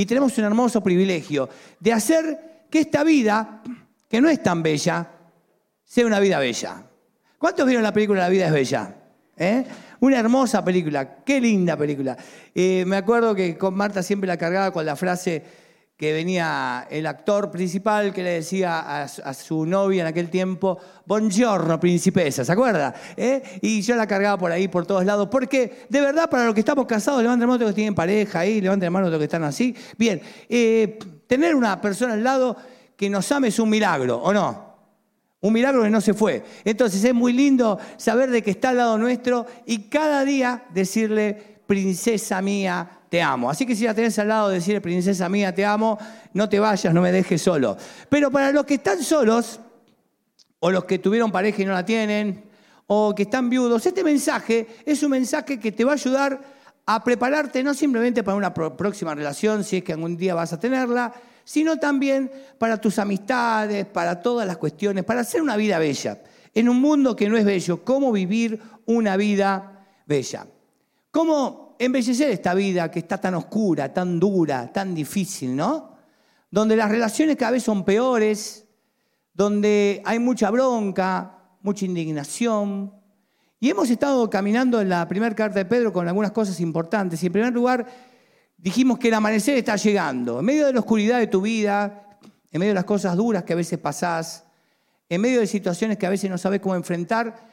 Y tenemos un hermoso privilegio de hacer que esta vida, que no es tan bella, sea una vida bella. ¿Cuántos vieron la película La vida es bella? ¿Eh? Una hermosa película, qué linda película. Eh, me acuerdo que con Marta siempre la cargaba con la frase que venía el actor principal que le decía a, su novia en aquel tiempo, buongiorno, principesa, ¿se acuerda? ¿Eh? Y yo la cargaba por ahí, por todos lados, porque de verdad para los que estamos casados, levanten la mano los que tienen pareja ahí, levanten la mano los que están así. Bien, eh, tener una persona al lado que nos ame es un milagro, ¿o no? Un milagro que no se fue. Entonces es muy lindo saber de que está al lado nuestro y cada día decirle, princesa mía, te amo. Así que si la tenés al lado, decirle, princesa mía, te amo, no te vayas, no me dejes solo. Pero para los que están solos, o los que tuvieron pareja y no la tienen, o que están viudos, este mensaje es un mensaje que te va a ayudar a prepararte no simplemente para una próxima relación, si es que algún día vas a tenerla, sino también para tus amistades, para todas las cuestiones, para hacer una vida bella. En un mundo que no es bello, ¿cómo vivir una vida bella? ¿Cómo embellecer esta vida que está tan oscura, tan dura, tan difícil, ¿no? Donde las relaciones cada vez son peores, donde hay mucha bronca, mucha indignación. Y hemos estado caminando en la primera carta de Pedro con algunas cosas importantes. Y en primer lugar, dijimos que el amanecer está llegando. En medio de la oscuridad de tu vida, en medio de las cosas duras que a veces pasás, en medio de situaciones que a veces no sabes cómo enfrentar,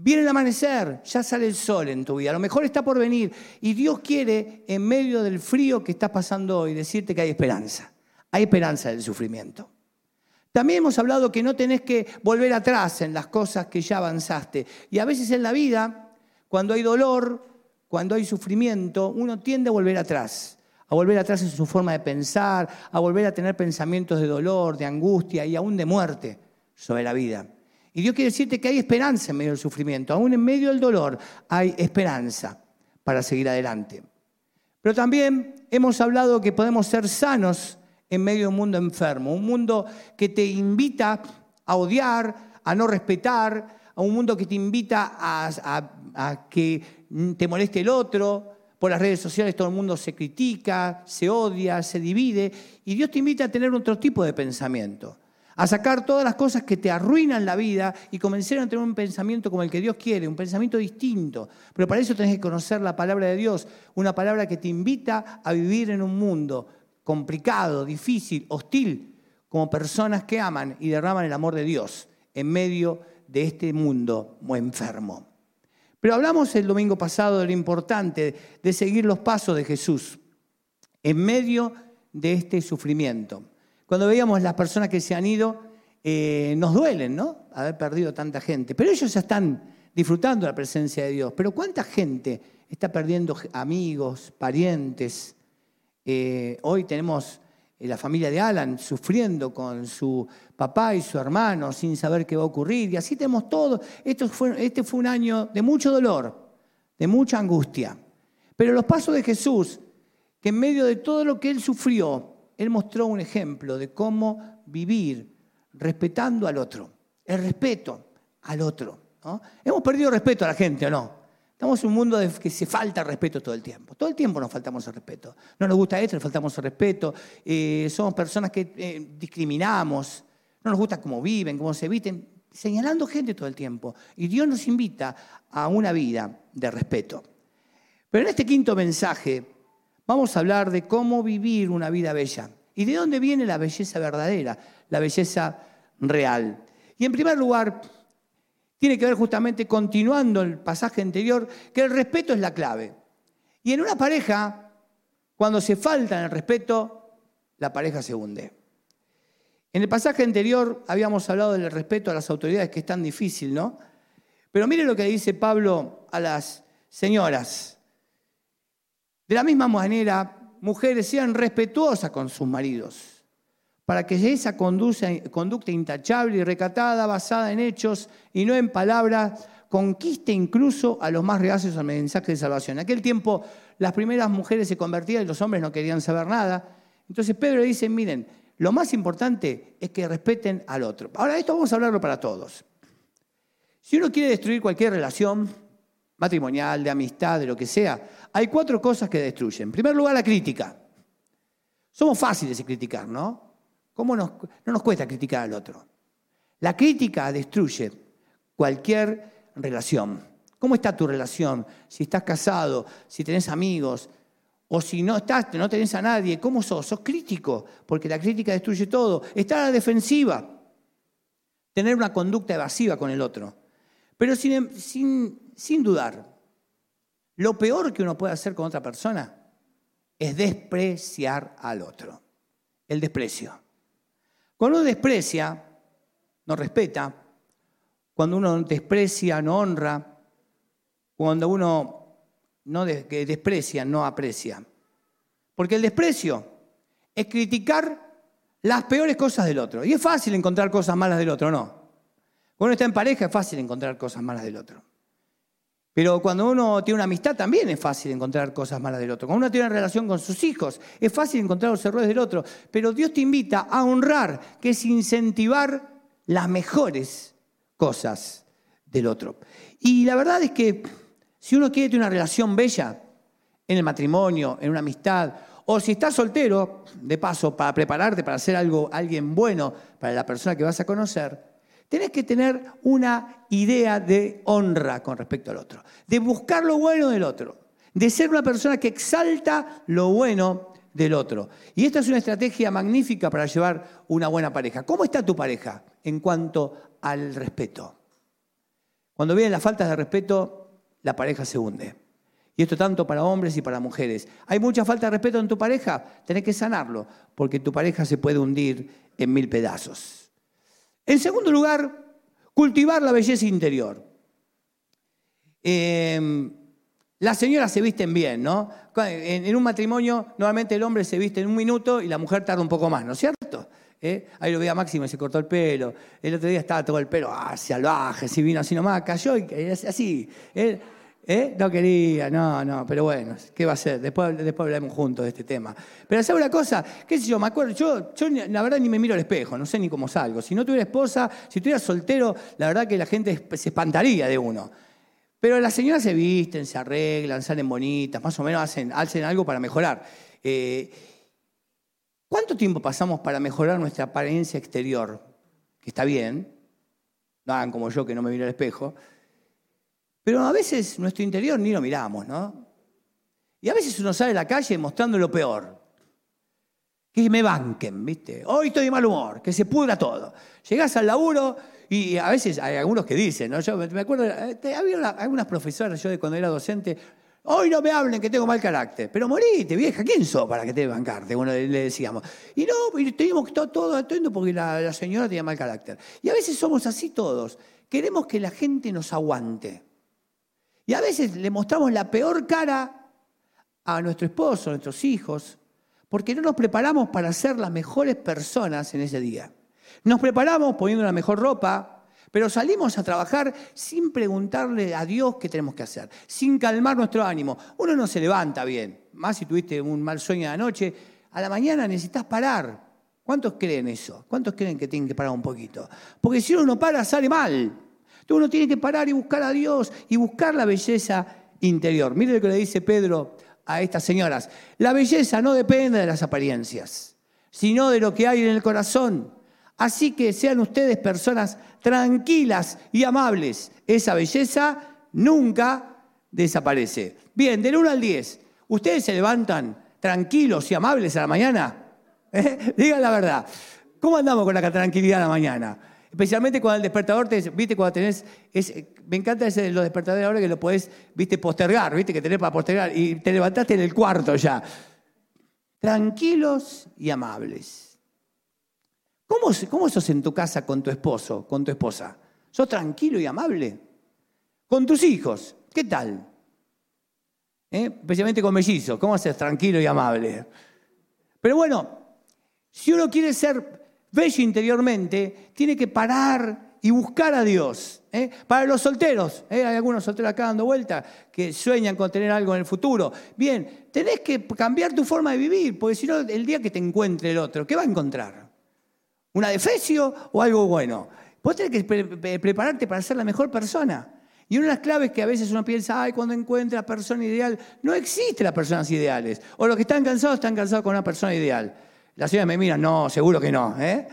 Viene el amanecer, ya sale el sol en tu vida, a lo mejor está por venir. Y Dios quiere, en medio del frío que estás pasando hoy, decirte que hay esperanza. Hay esperanza del sufrimiento. También hemos hablado que no tenés que volver atrás en las cosas que ya avanzaste. Y a veces en la vida, cuando hay dolor, cuando hay sufrimiento, uno tiende a volver atrás. A volver atrás en su forma de pensar, a volver a tener pensamientos de dolor, de angustia y aún de muerte sobre la vida. Y Dios quiere decirte que hay esperanza en medio del sufrimiento, aún en medio del dolor hay esperanza para seguir adelante. Pero también hemos hablado que podemos ser sanos en medio de un mundo enfermo, un mundo que te invita a odiar, a no respetar, a un mundo que te invita a, a que te moleste el otro. Por las redes sociales todo el mundo se critica, se odia, se divide, y Dios te invita a tener otro tipo de pensamiento a sacar todas las cosas que te arruinan la vida y comenzar a tener un pensamiento como el que Dios quiere, un pensamiento distinto. Pero para eso tenés que conocer la palabra de Dios, una palabra que te invita a vivir en un mundo complicado, difícil, hostil, como personas que aman y derraman el amor de Dios en medio de este mundo muy enfermo. Pero hablamos el domingo pasado de lo importante de seguir los pasos de Jesús en medio de este sufrimiento. Cuando veíamos las personas que se han ido, eh, nos duelen, ¿no? Haber perdido tanta gente. Pero ellos ya están disfrutando la presencia de Dios. Pero ¿cuánta gente está perdiendo amigos, parientes? Eh, hoy tenemos eh, la familia de Alan sufriendo con su papá y su hermano sin saber qué va a ocurrir. Y así tenemos todo. este fue un año de mucho dolor, de mucha angustia. Pero los pasos de Jesús, que en medio de todo lo que él sufrió, él mostró un ejemplo de cómo vivir respetando al otro, el respeto al otro. Hemos perdido respeto a la gente, ¿o no? Estamos en un mundo de que se falta respeto todo el tiempo. Todo el tiempo nos faltamos el respeto. No nos gusta esto, le faltamos el respeto. Eh, somos personas que eh, discriminamos. No nos gusta cómo viven, cómo se visten. Señalando gente todo el tiempo. Y Dios nos invita a una vida de respeto. Pero en este quinto mensaje vamos a hablar de cómo vivir una vida bella y de dónde viene la belleza verdadera, la belleza real. Y en primer lugar, tiene que ver justamente, continuando el pasaje anterior, que el respeto es la clave. Y en una pareja, cuando se falta en el respeto, la pareja se hunde. En el pasaje anterior habíamos hablado del respeto a las autoridades, que es tan difícil, ¿no? Pero mire lo que dice Pablo a las señoras. De la misma manera, mujeres sean respetuosas con sus maridos, para que esa conducta intachable y recatada, basada en hechos y no en palabras, conquiste incluso a los más reacios al mensaje de salvación. En aquel tiempo las primeras mujeres se convertían y los hombres no querían saber nada. Entonces Pedro dice, miren, lo más importante es que respeten al otro. Ahora esto vamos a hablarlo para todos. Si uno quiere destruir cualquier relación, matrimonial, de amistad, de lo que sea, hay cuatro cosas que destruyen. En primer lugar, la crítica. Somos fáciles de criticar, ¿no? ¿Cómo no nos cuesta criticar al otro? La crítica destruye cualquier relación. ¿Cómo está tu relación? Si estás casado, si tenés amigos, o si no estás, no tenés a nadie, ¿cómo sos? Sos crítico, porque la crítica destruye todo. Estar a la defensiva, tener una conducta evasiva con el otro. Pero sin, sin, sin dudar, lo peor que uno puede hacer con otra persona es despreciar al otro. El desprecio. Cuando uno desprecia, no respeta, cuando uno desprecia, no honra, cuando uno no desprecia, no aprecia. Porque el desprecio es criticar las peores cosas del otro. Y es fácil encontrar cosas malas del otro, ¿no? Cuando uno está en pareja es fácil encontrar cosas malas del otro. Pero cuando uno tiene una amistad también es fácil encontrar cosas malas del otro. Cuando uno tiene una relación con sus hijos es fácil encontrar los errores del otro. Pero Dios te invita a honrar, que es incentivar las mejores cosas del otro. Y la verdad es que si uno quiere tener una relación bella en el matrimonio, en una amistad, o si estás soltero, de paso, para prepararte para ser algo, alguien bueno para la persona que vas a conocer, Tenés que tener una idea de honra con respecto al otro, de buscar lo bueno del otro, de ser una persona que exalta lo bueno del otro. Y esta es una estrategia magnífica para llevar una buena pareja. ¿Cómo está tu pareja en cuanto al respeto? Cuando vienen las faltas de respeto, la pareja se hunde. Y esto tanto para hombres y para mujeres. Hay mucha falta de respeto en tu pareja, tenés que sanarlo, porque tu pareja se puede hundir en mil pedazos. En segundo lugar, cultivar la belleza interior. Em, las señoras se visten bien, ¿no? En, un matrimonio, normalmente el hombre se viste en un minuto y la mujer tarda un poco más, ¿no es cierto? ¿Eh? Ahí lo vi a Máximo y se cortó el pelo. El otro día estaba todo el pelo ah, salvaje, si vino así nomás, cayó y así. ¿eh? ¿Eh? No quería, no, no, pero bueno, ¿qué va a ser? Después, después hablaremos juntos de este tema. Pero ¿sabe una cosa? ¿Qué sé yo? Me acuerdo, yo, yo la verdad ni me miro al espejo, no sé ni cómo salgo. Si no tuviera esposa, si tuviera soltero, la verdad que la gente se espantaría de uno. Pero las señoras se visten, se arreglan, salen bonitas, más o menos hacen, hacen algo para mejorar. Eh, ¿Cuánto tiempo pasamos para mejorar nuestra apariencia exterior? Que está bien, no hagan como yo que no me miro al espejo. Pero a veces nuestro interior ni lo miramos, ¿no? Y a veces uno sale a la calle mostrando lo peor. Que me banquen, ¿viste? Hoy estoy de mal humor, que se pudra todo. Llegás al laburo y a veces hay algunos que dicen, ¿no? Yo me acuerdo, este, había algunas profesoras, yo de cuando era docente, hoy no me hablen que tengo mal carácter. Pero morite, vieja, ¿quién sos para que te bancarte? Bueno, le decíamos. Y no, y teníamos que estar todo atento porque la, la señora tenía mal carácter. Y a veces somos así todos. Queremos que la gente nos aguante. Y a veces le mostramos la peor cara a nuestro esposo, a nuestros hijos, porque no nos preparamos para ser las mejores personas en ese día. Nos preparamos poniendo la mejor ropa, pero salimos a trabajar sin preguntarle a Dios qué tenemos que hacer, sin calmar nuestro ánimo. Uno no se levanta bien, más si tuviste un mal sueño de la noche, a la mañana necesitas parar. ¿Cuántos creen eso? ¿Cuántos creen que tienen que parar un poquito? Porque si uno no para, sale mal uno tiene que parar y buscar a Dios y buscar la belleza interior. Mire lo que le dice Pedro a estas señoras. La belleza no depende de las apariencias, sino de lo que hay en el corazón. Así que sean ustedes personas tranquilas y amables. Esa belleza nunca desaparece. Bien, del 1 al 10, ¿ustedes se levantan tranquilos y amables a la mañana? Digan la verdad. ¿Cómo andamos con la tranquilidad a la mañana? Especialmente cuando el despertador te viste, cuando tenés, me encanta los despertadores ahora que lo podés, viste, postergar, viste, que tenés para postergar, y te levantaste en el cuarto ya. Tranquilos y amables. ¿Cómo, ¿Cómo sos en tu casa con tu esposo, con tu esposa? ¿Sos tranquilo y amable? Con tus hijos, ¿qué tal? ¿Eh? Especialmente con mellizos, ¿cómo haces tranquilo y amable? Pero bueno, si uno quiere ser bello interiormente, tiene que parar y buscar a Dios. ¿eh? Para los solteros, ¿eh? hay algunos solteros acá dando vuelta que sueñan con tener algo en el futuro. Bien, tenés que cambiar tu forma de vivir, porque si no, el día que te encuentre el otro, ¿qué va a encontrar? ¿Una defecio o algo bueno? Vos tenés que prepararte para ser la mejor persona. Y una de las claves que a veces uno piensa, ay, cuando encuentre la persona ideal, no existe las personas ideales. O los que están cansados están cansados con una persona ideal. La señora me mira, no, seguro que no. ¿eh?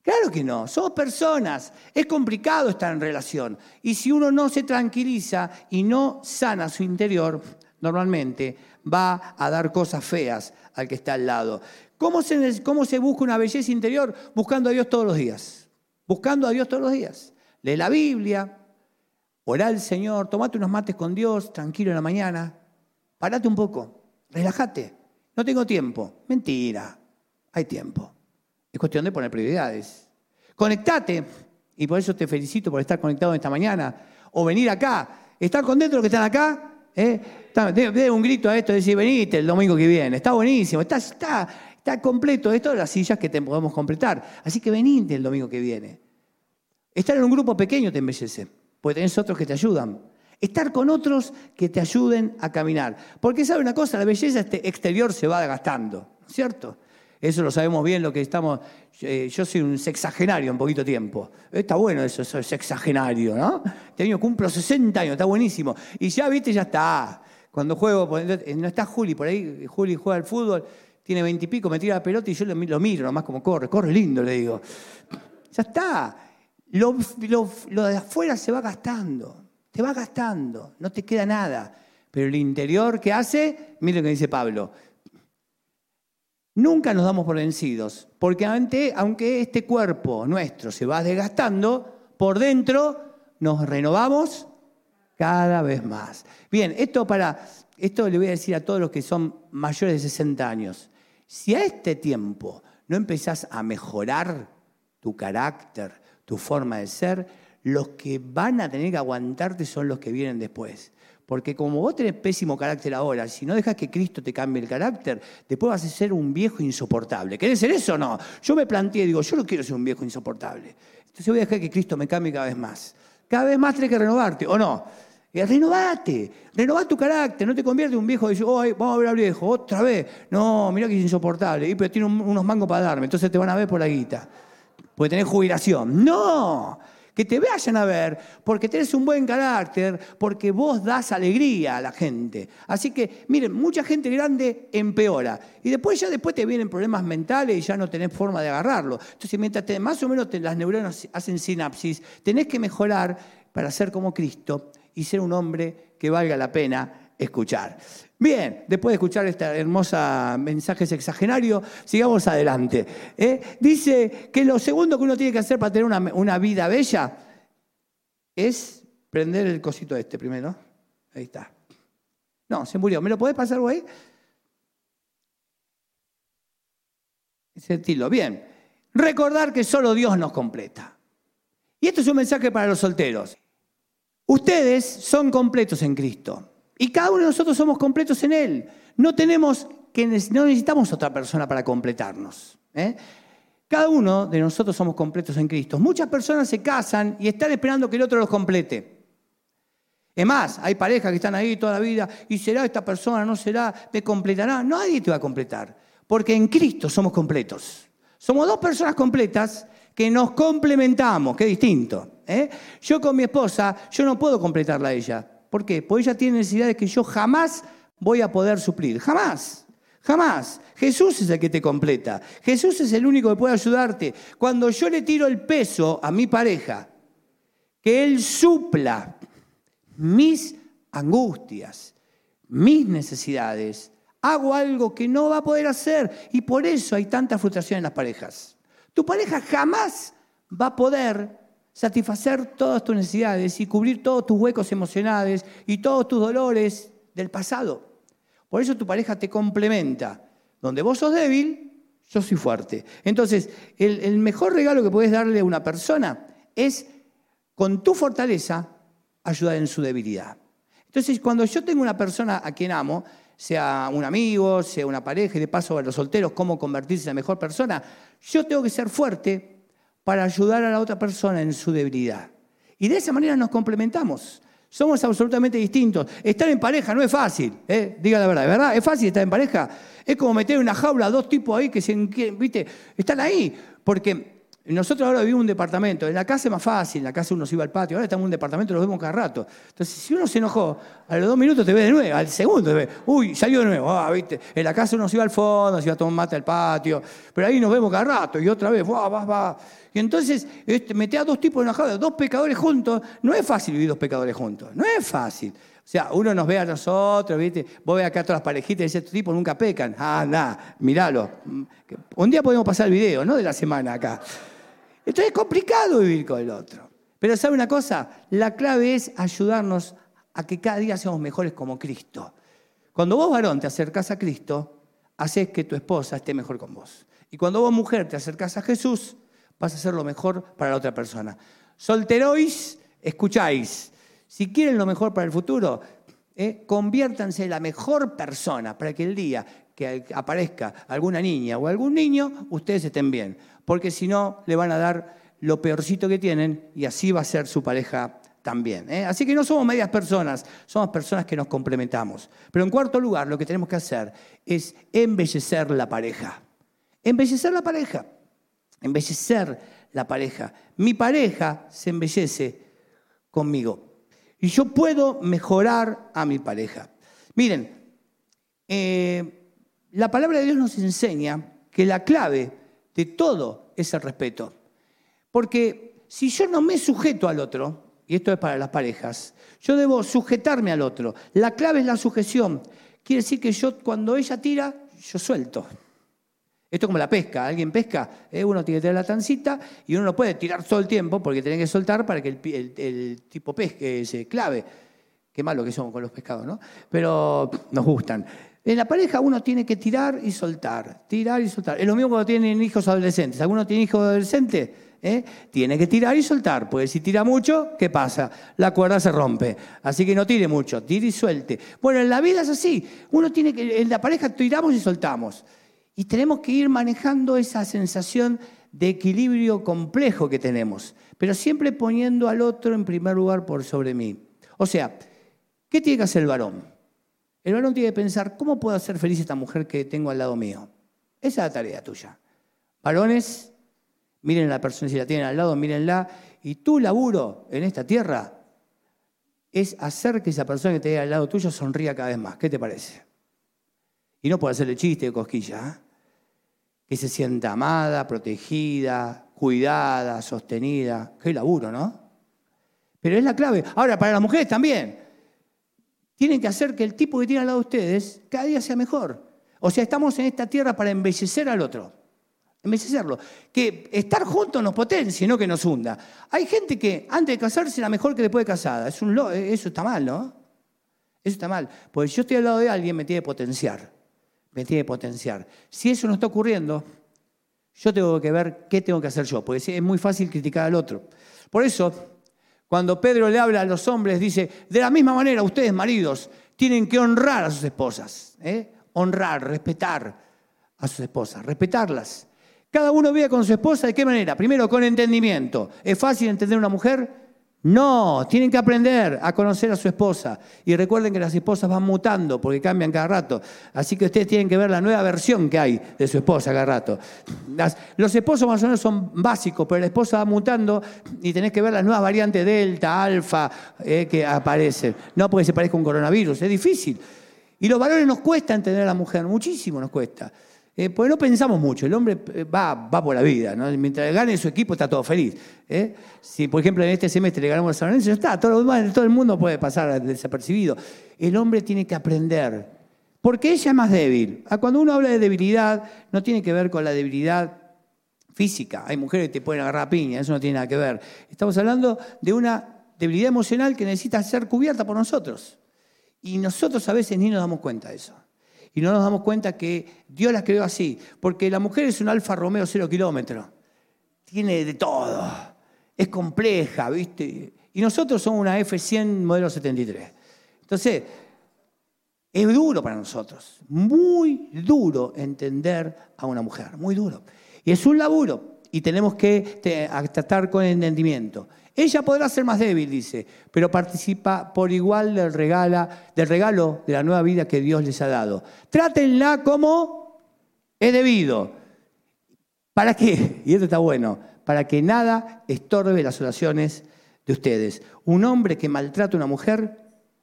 Claro que no, somos personas. Es complicado estar en relación. Y si uno no se tranquiliza y no sana su interior, normalmente va a dar cosas feas al que está al lado. ¿Cómo se, cómo se busca una belleza interior? Buscando a Dios todos los días. Buscando a Dios todos los días. Lee la Biblia, orá al Señor, tomate unos mates con Dios, tranquilo en la mañana. Parate un poco, relájate. No tengo tiempo. Mentira, hay tiempo. Es cuestión de poner prioridades. Conectate, y por eso te felicito por estar conectado esta mañana, o venir acá. ¿Están contentos los que están acá? ¿Eh? De, un grito a esto, decir, venite el domingo que viene. Está buenísimo, está, está, está completo. Esto de las sillas que te podemos completar. Así que venite el domingo que viene. Estar en un grupo pequeño te embellece, porque tenés otros que te ayudan. Estar con otros que te ayuden a caminar. Porque sabe una cosa, la belleza este exterior se va gastando, ¿cierto? Eso lo sabemos bien, lo que estamos. Eh, yo soy un sexagenario en poquito tiempo. Está bueno eso, es sexagenario, ¿no? Este año cumplo 60 años, está buenísimo. Y ya, viste, ya está. Cuando juego, no está Juli por ahí, Juli juega al fútbol, tiene veintipico, me tira la pelota y yo lo, miro nomás como corre, corre lindo, le digo. Ya está. Lo, lo de afuera se va gastando, te va gastando, no te queda nada. Pero el interior, ¿qué hace? Mire lo que dice Pablo Nunca nos damos por vencidos, porque aunque este cuerpo nuestro se va desgastando, por dentro nos renovamos cada vez más. Bien, esto para esto le voy a decir a todos los que son mayores de 60 años. Si a este tiempo no empezás a mejorar tu carácter, tu forma de ser, los que van a tener que aguantarte son los que vienen después. Porque como vos tenés pésimo carácter ahora, si no dejas que Cristo te cambie el carácter, después vas a ser un viejo insoportable. ¿Querés ser eso o no? Yo me planteé, digo, yo no quiero ser un viejo insoportable. Entonces voy a dejar que Cristo me cambie cada vez más. Cada vez más tenés que renovarte, ¿o no? Eh, renovate, renová tu carácter, no te conviertes en un viejo y dices, oh, vamos a ver al viejo, otra vez. No, mira que es insoportable, y, pero tiene unos mangos para darme, entonces te van a ver por la guita. Porque tenés jubilación. No, que te vayan a ver porque tenés un buen carácter, porque vos das alegría a la gente. Así que, miren, mucha gente grande empeora. Y después ya después te vienen problemas mentales y ya no tenés forma de agarrarlo. Entonces, mientras más o menos las neuronas hacen sinapsis, tenés que mejorar para ser como Cristo y ser un hombre que valga la pena escuchar. Bien, después de escuchar este hermoso mensaje sexagenario, sigamos adelante. ¿eh? Dice que lo segundo que uno tiene que hacer para tener una, vida bella es prender el cosito este primero. Ahí está. No, se murió. ¿Me lo podés pasar, güey? Sentirlo. Bien. Recordar que solo Dios nos completa. Y esto es un mensaje para los solteros. Ustedes son completos en Cristo. Y cada uno de nosotros somos completos en Él. No tenemos que no necesitamos otra persona para completarnos. ¿eh? Cada uno de nosotros somos completos en Cristo. Muchas personas se casan y están esperando que el otro los complete. Es más, hay parejas que están ahí toda la vida y será esta persona, no será, me completará. Nadie te va a completar, porque en Cristo somos completos. Somos dos personas completas que nos complementamos, que distinto. ¿eh? Yo con mi esposa, yo no puedo completarla a ella, ¿Por qué? Porque ella tiene necesidades que yo jamás voy a poder suplir. Jamás. Jamás. Jesús es el que te completa. Jesús es el único que puede ayudarte. Cuando yo le tiro el peso a mi pareja, que Él supla mis angustias, mis necesidades, hago algo que no va a poder hacer. Y por eso hay tanta frustración en las parejas. Tu pareja jamás va a poder satisfacer todas tus necesidades y cubrir todos tus huecos emocionales y todos tus dolores del pasado. Por eso tu pareja te complementa. Donde vos sos débil, yo soy fuerte. Entonces, el, mejor regalo que puedes darle a una persona es, con tu fortaleza, ayudar en su debilidad. Entonces, cuando yo tengo una persona a quien amo, sea un amigo, sea una pareja, y de paso a los solteros, cómo convertirse en la mejor persona, yo tengo que ser fuerte para ayudar a la otra persona en su debilidad. Y de esa manera nos complementamos. Somos absolutamente distintos. Estar en pareja no es fácil, ¿eh? diga la verdad, ¿verdad? ¿Es fácil estar en pareja? Es como meter en una jaula a dos tipos ahí que se, ¿viste? están ahí. Porque Nosotros ahora vivimos en un departamento. En la casa es más fácil, en la casa uno se iba al patio. Ahora estamos en un departamento, lo vemos cada rato. Entonces, si uno se enojó, a los dos minutos te ve de nuevo, al segundo te ve, uy, salió de nuevo. Ah, ¿viste? En la casa uno se iba al fondo, se iba a tomar mate al patio. Pero ahí nos vemos cada rato y otra vez, va, va, va. Y entonces, este, meter a dos tipos enojados, dos pecadores juntos. No es fácil vivir dos pecadores juntos. No es fácil. O sea, uno nos ve a nosotros, ¿viste? Vos ves acá todas las parejitas y dices, estos tipos nunca pecan. Ah, nada, míralo. Un día podemos pasar el video, ¿no? De la semana acá. Entonces es complicado vivir con el otro. Pero ¿sabe una cosa? La clave es ayudarnos a que cada día seamos mejores como Cristo. Cuando vos, varón, te acercás a Cristo, haces que tu esposa esté mejor con vos. Y cuando vos, mujer, te acercás a Jesús, vas a hacer lo mejor para la otra persona. Solterois, escucháis. Si quieren lo mejor para el futuro, eh, conviértanse en la mejor persona para que el día que aparezca alguna niña o algún niño, ustedes estén bien porque si no le van a dar lo peorcito que tienen y así va a ser su pareja también. ¿eh? Así que no somos medias personas, somos personas que nos complementamos. Pero en cuarto lugar, lo que tenemos que hacer es embellecer la pareja. Embellecer la pareja. Embellecer la pareja. Mi pareja se embellece conmigo. Y yo puedo mejorar a mi pareja. Miren, eh, la palabra de Dios nos enseña que la clave de todo ese respeto. Porque si yo no me sujeto al otro, y esto es para las parejas, yo debo sujetarme al otro. La clave es la sujeción. Quiere decir que yo cuando ella tira, yo suelto. Esto es como la pesca. Alguien pesca, eh, uno tiene que tener la tancita y uno no puede tirar todo el tiempo porque tiene que soltar para que el, tipo pesque se clave. Qué malo que somos con los pescados, ¿no? Pero nos gustan. En la pareja uno tiene que tirar y soltar, tirar y soltar. Es lo mismo cuando tienen hijos adolescentes. ¿Alguno tiene hijos adolescentes? ¿Eh? Tiene que tirar y soltar, porque si tira mucho, ¿qué pasa? La cuerda se rompe. Así que no tire mucho, tire y suelte. Bueno, en la vida es así. Uno tiene que, en la pareja tiramos y soltamos. Y tenemos que ir manejando esa sensación de equilibrio complejo que tenemos, pero siempre poniendo al otro en primer lugar por sobre mí. O sea, ¿qué tiene que hacer el varón? El varón tiene que pensar, ¿cómo puedo hacer feliz a esta mujer que tengo al lado mío? Esa es la tarea tuya. Varones, miren a la persona, si la tienen al lado, mírenla. Y tu laburo en esta tierra es hacer que esa persona que te al lado tuyo sonría cada vez más. ¿Qué te parece? Y no puede hacerle chiste de cosquilla. ¿eh? Que se sienta amada, protegida, cuidada, sostenida. Qué laburo, ¿no? Pero es la clave. Ahora, para las mujeres también tienen que hacer que el tipo que tiene al lado de ustedes cada día sea mejor. O sea, estamos en esta tierra para embellecer al otro. Embellecerlo. Que estar juntos nos potencie, no que nos hunda. Hay gente que antes de casarse era mejor que después de casada. Es un eso está mal, ¿no? Eso está mal. Porque si yo estoy al lado de alguien, me tiene que potenciar. Me tiene que potenciar. Si eso no está ocurriendo, yo tengo que ver qué tengo que hacer yo. Porque es muy fácil criticar al otro. Por eso, cuando Pedro le habla a los hombres, dice, de la misma manera ustedes maridos tienen que honrar a sus esposas, ¿eh? honrar, respetar a sus esposas, respetarlas. Cada uno vive con su esposa de qué manera? Primero con entendimiento. ¿Es fácil entender una mujer? No, tienen que aprender a conocer a su esposa. Y recuerden que las esposas van mutando porque cambian cada rato. Así que ustedes tienen que ver la nueva versión que hay de su esposa cada rato. los esposos más o menos son básicos, pero la esposa va mutando y tenés que ver las nuevas variantes delta, alfa, eh, que aparecen. No porque se parezca un coronavirus, es difícil. Y los valores nos cuesta entender a la mujer, muchísimo nos cuesta. Eh, porque no pensamos mucho, el hombre eh, va, va por la vida, ¿no? mientras gane su equipo está todo feliz. ¿eh? Si, por ejemplo, en este semestre le ganamos a San Lorenzo, ya está, todo, todo el mundo puede pasar desapercibido. El hombre tiene que aprender, porque ella es más débil. Ah, cuando uno habla de debilidad, no tiene que ver con la debilidad física. Hay mujeres que te pueden agarrar piña, eso no tiene nada que ver. Estamos hablando de una debilidad emocional que necesita ser cubierta por nosotros. Y nosotros a veces ni nos damos cuenta de eso y no nos damos cuenta que Dios las creó así, porque la mujer es un Alfa Romeo cero kilómetros, tiene de todo, es compleja, ¿viste? Y nosotros somos una F100 modelo 73. Entonces, es duro para nosotros, muy duro entender a una mujer, muy duro. Y es un laburo y tenemos que tratar con entendimiento. Ella podrá ser más débil, dice, pero participa por igual del, del regalo de la nueva vida que Dios les ha dado. Trátenla como es debido. ¿Para qué? Y esto está bueno. Para que nada estorbe las oraciones de ustedes. Un hombre que maltrata a una mujer,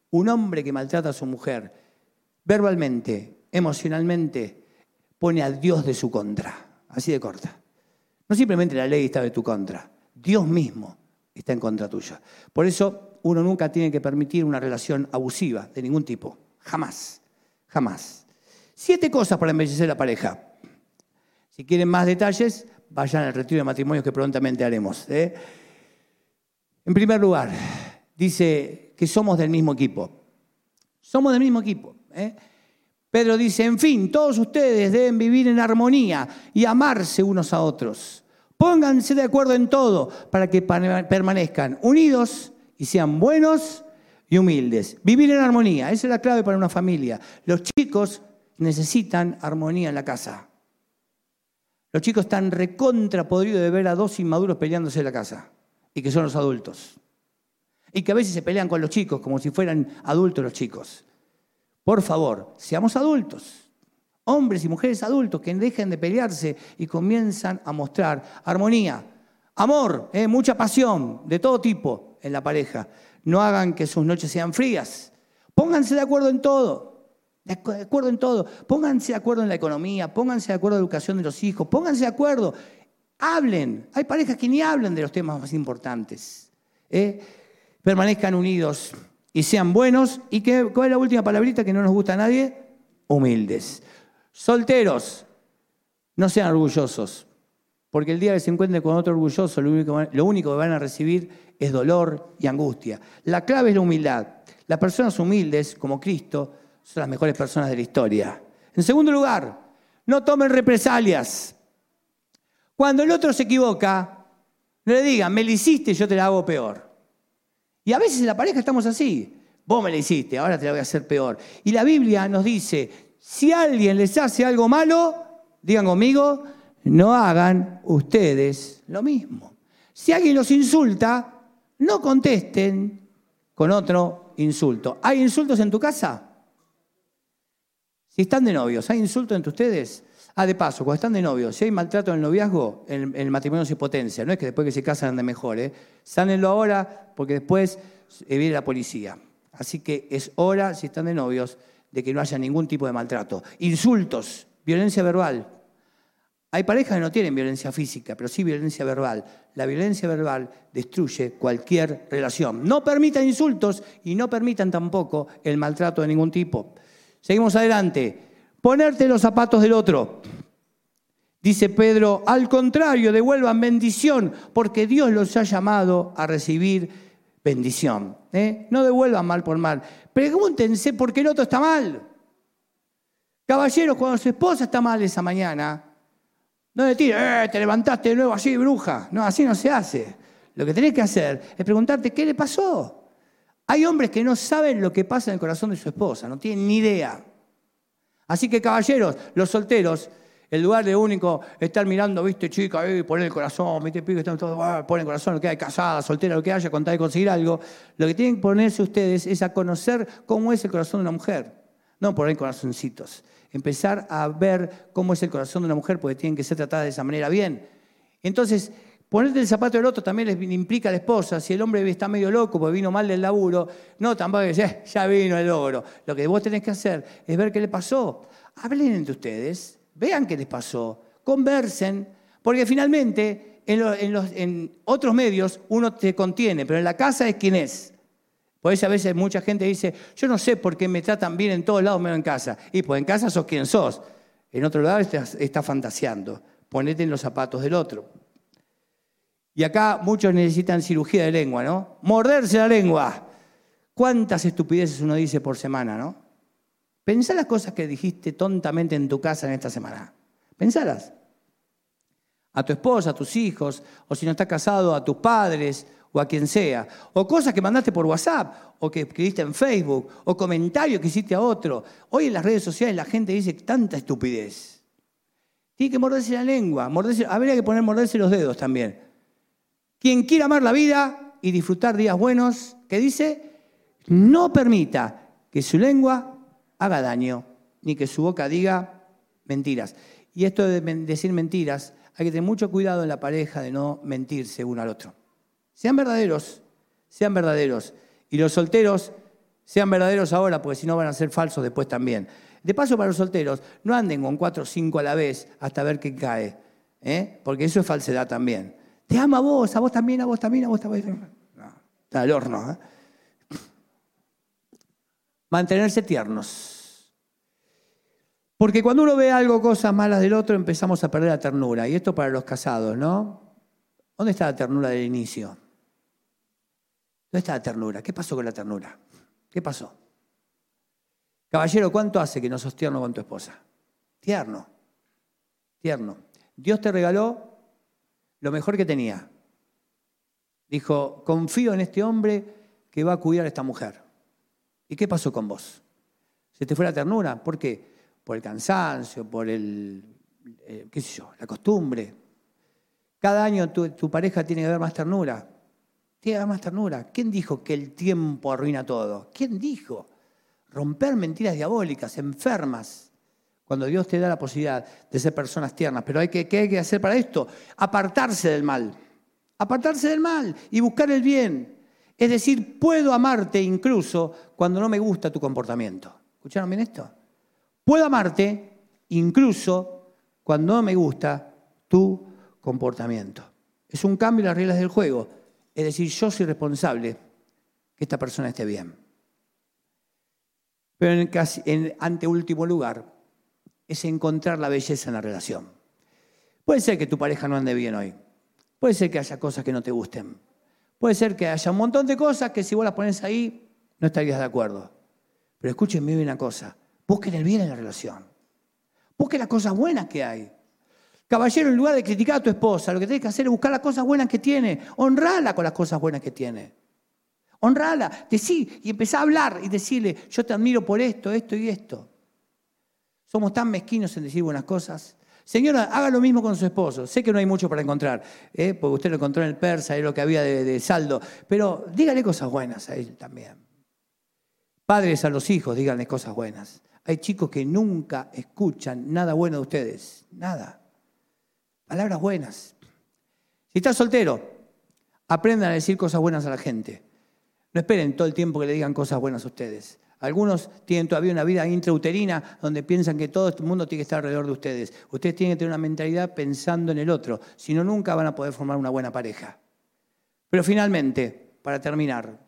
un hombre que maltrata a su mujer, verbalmente, emocionalmente, pone a Dios de su contra. Así de corta. No simplemente la ley está de tu contra, Dios mismo está en contra tuya. Por eso uno nunca tiene que permitir una relación abusiva de ningún tipo. Jamás. Jamás. Siete cosas para embellecer la pareja. Si quieren más detalles, vayan al retiro de matrimonios que prontamente haremos. ¿eh? En primer lugar, dice que somos del mismo equipo. Somos del mismo equipo. ¿eh? Pedro dice, en fin, todos ustedes deben vivir en armonía y amarse unos a otros. Pónganse de acuerdo en todo para que permanezcan unidos y sean buenos y humildes. Vivir en armonía, esa es la clave para una familia. Los chicos necesitan armonía en la casa. Los chicos están recontra podridos de ver a dos inmaduros peleándose en la casa y que son los adultos. Y que a veces se pelean con los chicos como si fueran adultos los chicos. Por favor, seamos adultos. Hombres y mujeres adultos que dejen de pelearse y comienzan a mostrar armonía, amor, eh, mucha pasión de todo tipo en la pareja. No hagan que sus noches sean frías. Pónganse de acuerdo en todo. De acuerdo en todo. Pónganse de acuerdo en la economía, pónganse de acuerdo en la educación de los hijos, pónganse de acuerdo. Hablen. Hay parejas que ni hablan de los temas más importantes. ¿eh? Permanezcan unidos y sean buenos. ¿Y qué, cuál es la última palabrita que no nos gusta a nadie? Humildes. Solteros, no sean orgullosos. Porque el día que se encuentren con otro orgulloso, lo único, lo único que van a recibir es dolor y angustia. La clave es la humildad. Las personas humildes, como Cristo, son las mejores personas de la historia. En segundo lugar, no tomen represalias. Cuando el otro se equivoca, no le digan, me lo hiciste, yo te la hago peor. Y a veces en la pareja estamos así. Vos me la hiciste, ahora te la voy a hacer peor. Y la Biblia nos dice, si alguien les hace algo malo, digan conmigo, no hagan ustedes lo mismo. Si alguien los insulta, no contesten con otro insulto. ¿Hay insultos en tu casa? Si están de novios, ¿hay insultos entre ustedes? Ah, de paso, cuando están de novios, si hay maltrato en el noviazgo, el, el matrimonio se potencia. No es que después que se casan de mejor, ¿eh? Sánenlo ahora porque después viene la policía. Así que es hora, si están de novios, de que no haya ningún tipo de maltrato. Insultos, violencia verbal, hay parejas que no tienen violencia física, pero sí violencia verbal. La violencia verbal destruye cualquier relación. No permitan insultos y no permitan tampoco el maltrato de ningún tipo. Seguimos adelante. Ponerte los zapatos del otro. Dice Pedro, al contrario, devuelvan bendición, porque Dios los ha llamado a recibir bendición. ¿eh? No devuelvan mal por mal. Pregúntense por qué el otro está mal. Caballeros, cuando su esposa está mal esa mañana, no le tires, eh, te levantaste de nuevo así, bruja. No, así no se hace. Lo que tenés que hacer es preguntarte qué le pasó. Hay hombres que no saben lo que pasa en el corazón de su esposa, no tienen ni idea. Así que caballeros, los solteros, en lugar de único estar mirando, viste, chica, ahí, poner el corazón, viste, pico, están todos, ah, el corazón, lo que hay, casada, soltera, lo que haya, contar y conseguir algo. Lo que tienen que ponerse ustedes es a conocer cómo es el corazón de una mujer, no poner corazoncitos empezar a ver cómo es el corazón de una mujer, porque tienen que ser tratadas de esa manera bien. Entonces, ponerte el zapato del otro también les implica a la esposa. Si el hombre está medio loco porque vino mal del laburo, no, tampoco es, eh, ya vino el logro. Lo que vos tenés que hacer es ver qué le pasó. Hablen entre ustedes, vean qué les pasó, conversen, porque finalmente en, en otros medios uno te contiene, pero en la casa es quien es. Por eso a veces mucha gente dice, yo no sé por qué me tratan bien en todos lados menos en casa. Y pues en casa sos quien sos. En otro lado estás, fantaseando. Ponete en los zapatos del otro. Y acá muchos necesitan cirugía de lengua, ¿no? Morderse la lengua. ¿Cuántas estupideces uno dice por semana, no? Pensá las cosas que dijiste tontamente en tu casa en esta semana. Pensalas. A tu esposa, a tus hijos, o si no estás casado, a tus padres, o a quien sea, o cosas que mandaste por WhatsApp, o que escribiste en Facebook, o comentarios que hiciste a otro. Hoy en las redes sociales la gente dice tanta estupidez. Tiene que morderse la lengua, morderse, habría que poner morderse los dedos también. Quien quiera amar la vida y disfrutar días buenos, que dice, no permita que su lengua haga daño, ni que su boca diga mentiras. Y esto de decir mentiras, hay que tener mucho cuidado en la pareja de no mentirse uno al otro. Sean verdaderos, sean verdaderos. Y los solteros, sean verdaderos ahora, porque si no van a ser falsos después también. De paso, para los solteros, no anden con cuatro o cinco a la vez hasta ver qué cae, ¿eh? porque eso es falsedad también. Te amo a vos, a vos también, a vos también, a vos también. No, está al horno. ¿eh? Mantenerse tiernos. Porque cuando uno ve algo, cosas malas del otro, empezamos a perder la ternura. Y esto para los casados, ¿no? ¿Dónde está la ternura del inicio? ¿Dónde está la ternura? ¿Qué pasó con la ternura? ¿Qué pasó? Caballero, ¿cuánto hace que no sos tierno con tu esposa? Tierno, tierno. Dios te regaló lo mejor que tenía. Dijo, confío en este hombre que va a cuidar a esta mujer. ¿Y qué pasó con vos? ¿Se te fue la ternura? ¿Por qué? Por el cansancio, por el, eh, qué sé yo, la costumbre. Cada año tu, pareja tiene que haber más ternura. Tiene que haber más ternura. ¿Quién dijo que el tiempo arruina todo? ¿Quién dijo? romper mentiras diabólicas, enfermas, cuando Dios te da la posibilidad de ser personas tiernas. Pero hay que, ¿qué hay que hacer para esto? Apartarse del mal. Apartarse del mal y buscar el bien. Es decir, puedo amarte incluso cuando no me gusta tu comportamiento. ¿Escucharon bien esto? Puedo amarte incluso cuando no me gusta tu comportamiento. Es un cambio en las reglas del juego. Es decir, yo soy responsable que esta persona esté bien. Pero en, casi, en anteúltimo lugar es encontrar la belleza en la relación. Puede ser que tu pareja no ande bien hoy. Puede ser que haya cosas que no te gusten. Puede ser que haya un montón de cosas que si vos las pones ahí no estarías de acuerdo. Pero escúchenme bien una cosa. Busquen el bien en la relación. Busquen las cosas buenas que hay. Caballero, en lugar de criticar a tu esposa, lo que tienes que hacer es buscar las cosas buenas que tiene. Honrala con las cosas buenas que tiene. Honrala, decí y empezá a hablar y decirle, yo te admiro por esto, esto y esto. Somos tan mezquinos en decir buenas cosas. Señora, haga lo mismo con su esposo. Sé que no hay mucho para encontrar, ¿eh? porque usted lo encontró en el persa, es lo que había de, saldo, pero dígale cosas buenas a él también. Padres a los hijos, díganle cosas buenas. Hay chicos que nunca escuchan nada bueno de ustedes, nada. Palabras buenas. Si estás soltero, aprendan a decir cosas buenas a la gente. No esperen todo el tiempo que le digan cosas buenas a ustedes. Algunos tienen todavía una vida intrauterina donde piensan que todo el mundo tiene que estar alrededor de ustedes. Ustedes tienen que tener una mentalidad pensando en el otro, si no nunca van a poder formar una buena pareja. Pero finalmente, para terminar,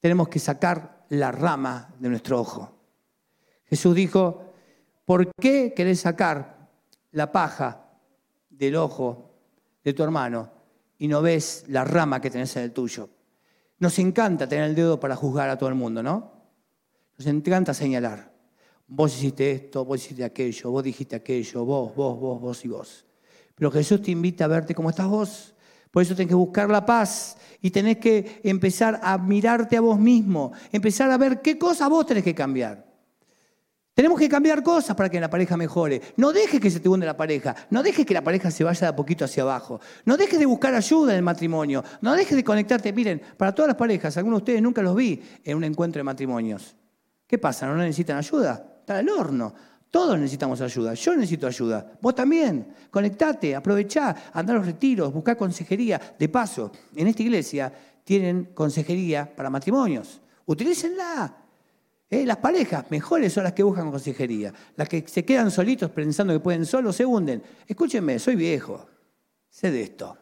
tenemos que sacar la rama de nuestro ojo. Jesús dijo, ¿por qué querés sacar la paja del ojo de tu hermano y no ves la rama que tenés en el tuyo? Nos encanta tener el dedo para juzgar a todo el mundo, ¿no? Nos encanta señalar. Vos hiciste esto, vos hiciste aquello, vos dijiste aquello, vos, vos, vos, vos y vos. Pero Jesús te invita a verte como estás vos. Por eso tenés que buscar la paz y tenés que empezar a mirarte a vos mismo, empezar a ver qué cosas vos tenés que cambiar. Tenemos que cambiar cosas para que la pareja mejore. No dejes que se te hunde la pareja. No dejes que la pareja se vaya de a poquito hacia abajo. No dejes de buscar ayuda en el matrimonio. No dejes de conectarte. Miren, para todas las parejas, algunos de ustedes nunca los vi en un encuentro de matrimonios. ¿Qué pasa? ¿No necesitan ayuda? Está el horno. Todos necesitamos ayuda. Yo necesito ayuda. Vos también. Conectate, aprovechá, andá a los retiros, buscá consejería. De paso, en esta iglesia tienen consejería para matrimonios. Utilícenla. ¿Eh? Las parejas mejores son las que buscan consejería. Las que se quedan solitos pensando que pueden solos se hunden. Escúchenme, soy viejo. Sé de esto.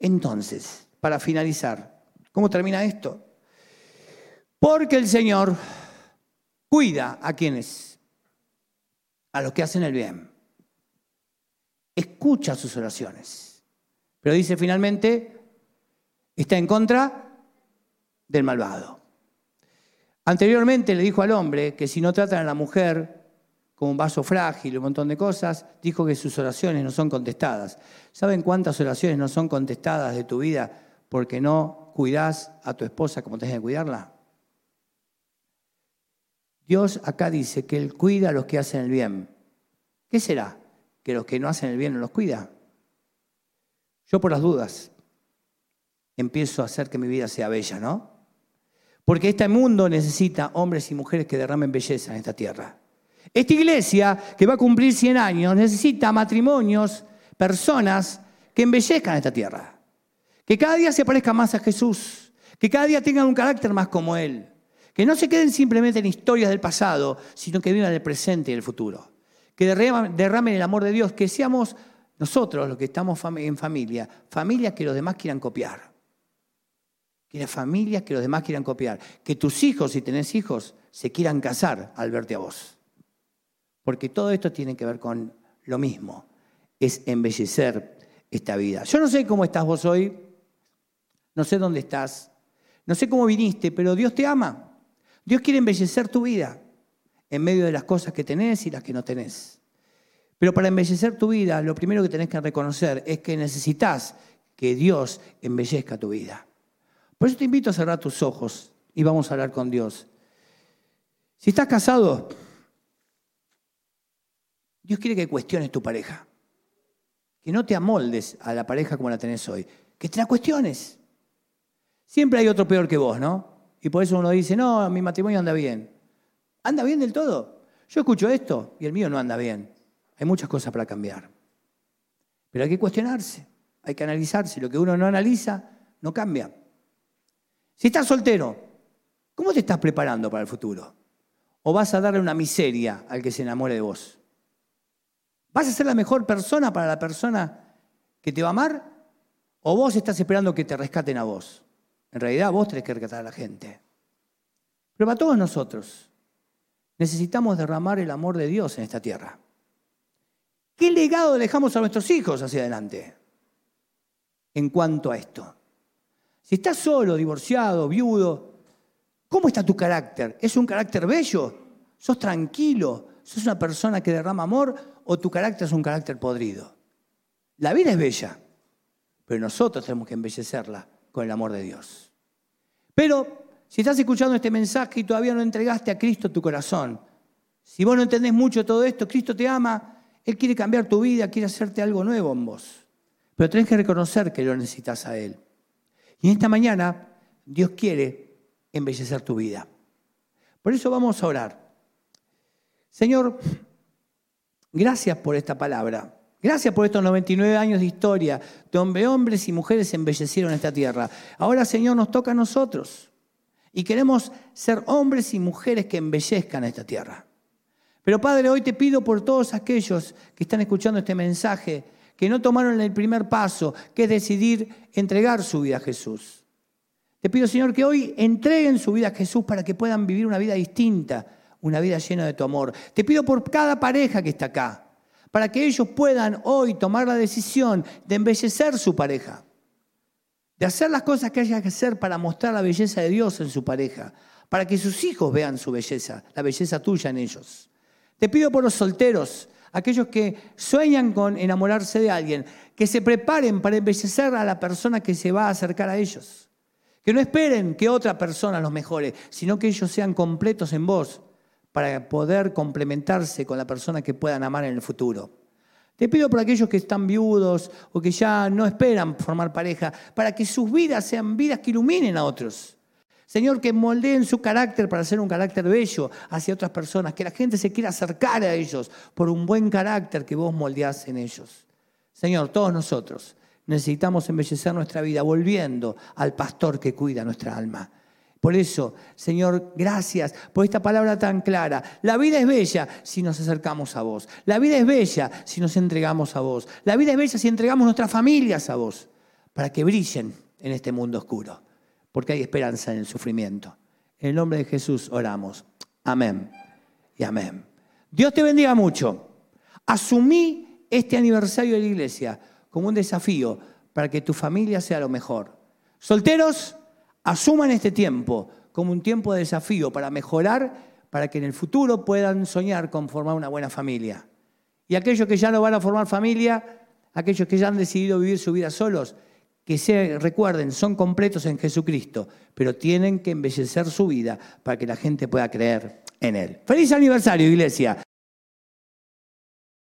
Entonces, para finalizar, ¿cómo termina esto? Porque el Señor cuida a quienes, a los que hacen el bien. Escucha sus oraciones. Pero dice finalmente, está en contra del malvado. Anteriormente le dijo al hombre que si no tratan a la mujer como un vaso frágil, un montón de cosas, dijo que sus oraciones no son contestadas. ¿Saben cuántas oraciones no son contestadas de tu vida porque no cuidas a tu esposa como tienes que cuidarla? Dios acá dice que Él cuida a los que hacen el bien. ¿Qué será? ¿Que los que no hacen el bien no los cuida? Yo por las dudas empiezo a hacer que mi vida sea bella, ¿no? Porque este mundo necesita hombres y mujeres que derramen belleza en esta tierra. Esta iglesia, que va a cumplir 100 años, necesita matrimonios personas que embellezcan esta tierra. Que cada día se parezcan más a Jesús. Que cada día tengan un carácter más como Él. Que no se queden simplemente en historias del pasado, sino que vivan el presente y el futuro. Que derramen el amor de Dios. Que seamos nosotros los que estamos en familia, familias que los demás quieran copiar. Que las familias que los demás quieran copiar. Que tus hijos, si tenés hijos, se quieran casar al verte a vos. Porque todo esto tiene que ver con lo mismo. Es embellecer esta vida. Yo no sé cómo estás vos hoy. No sé dónde estás. No sé cómo viniste, pero Dios te ama. Dios quiere embellecer tu vida en medio de las cosas que tenés y las que no tenés. Pero para embellecer tu vida, lo primero que tenés que reconocer es que necesitas que Dios embellezca tu vida. Por eso te invito a cerrar tus ojos y vamos a hablar con Dios. Si estás casado, Dios quiere que cuestiones tu pareja. Que no te amoldes a la pareja como la tenés hoy. Que te la cuestiones. Siempre hay otro peor que vos, ¿no? Y por eso uno dice, no, mi matrimonio anda bien. ¿Anda bien del todo? Yo escucho esto y el mío no anda bien. Hay muchas cosas para cambiar. Pero hay que cuestionarse, hay que analizarse. Lo que uno no analiza, no cambia. Si estás soltero, ¿cómo te estás preparando para el futuro? ¿O vas a darle una miseria al que se enamore de vos? ¿Vas a ser la mejor persona para la persona que te va a amar? ¿O vos estás esperando que te rescaten a vos? En realidad vos tenés que rescatar a la gente. Pero para todos nosotros necesitamos derramar el amor de Dios en esta tierra. ¿Qué legado dejamos a nuestros hijos hacia adelante en cuanto a esto? Si estás solo, divorciado, viudo, ¿cómo está tu carácter? ¿Es un carácter bello? ¿Sos tranquilo? ¿Sos una persona que derrama amor o tu carácter es un carácter podrido? La vida es bella, pero nosotros tenemos que embellecerla con el amor de Dios. Pero si estás escuchando este mensaje y todavía no entregaste a Cristo tu corazón, si vos no entendés mucho todo esto, Cristo te ama, él quiere cambiar tu vida, quiere hacerte algo nuevo en vos. Pero tenés que reconocer que lo necesitas a Él. Y en esta mañana Dios quiere embellecer tu vida. Por eso vamos a orar. Señor, gracias por esta palabra. Gracias por estos 99 años de historia, donde hombres y mujeres embellecieron esta tierra. Ahora, Señor, nos toca a nosotros. Y queremos ser hombres y mujeres que embellezcan esta tierra. Pero Padre, hoy te pido por todos aquellos que están escuchando este mensaje, que no tomaron el primer paso, que es decidir entregar su vida a Jesús. Te pido, Señor, que hoy entreguen su vida a Jesús para que puedan vivir una vida distinta, una vida llena de tu amor. Te pido por cada pareja que está acá, para que ellos puedan hoy tomar la decisión de embellecer su pareja, de hacer las cosas que haya que hacer para mostrar la belleza de Dios en su pareja, para que sus hijos vean su belleza, la belleza tuya en ellos. Te pido por los solteros, aquellos que sueñan con enamorarse de alguien, que se preparen para embellecer a la persona que se va a acercar a ellos. Que no esperen que otra persona los mejore, sino que ellos sean completos en vos para poder complementarse con la persona que puedan amar en el futuro. Te pido por aquellos que están viudos o que ya no esperan formar pareja, para que sus vidas sean vidas que iluminen a otros Señor, que moldeen su carácter para ser un carácter bello hacia otras personas, que la gente se quiera acercar a ellos por un buen carácter que vos moldeás en ellos. Señor, todos nosotros necesitamos embellecer nuestra vida volviendo al pastor que cuida nuestra alma. Por eso, Señor, gracias por esta palabra tan clara. La vida es bella si nos acercamos a vos. La vida es bella si nos entregamos a vos. La vida es bella si entregamos nuestras familias a vos, para que brillen en este mundo oscuro porque hay esperanza en el sufrimiento. En el nombre de Jesús oramos. Amén y amén. Dios te bendiga mucho. Asumí este aniversario de la iglesia como un desafío para que tu familia sea lo mejor. Solteros, asuman este tiempo como un tiempo de desafío para mejorar, para que en el futuro puedan soñar con formar una buena familia. Y aquellos que ya no van a formar familia, aquellos que ya han decidido vivir su vida solos, que se recuerden, son completos en Jesucristo, pero tienen que embellecer su vida para que la gente pueda creer en Él. Feliz aniversario, iglesia.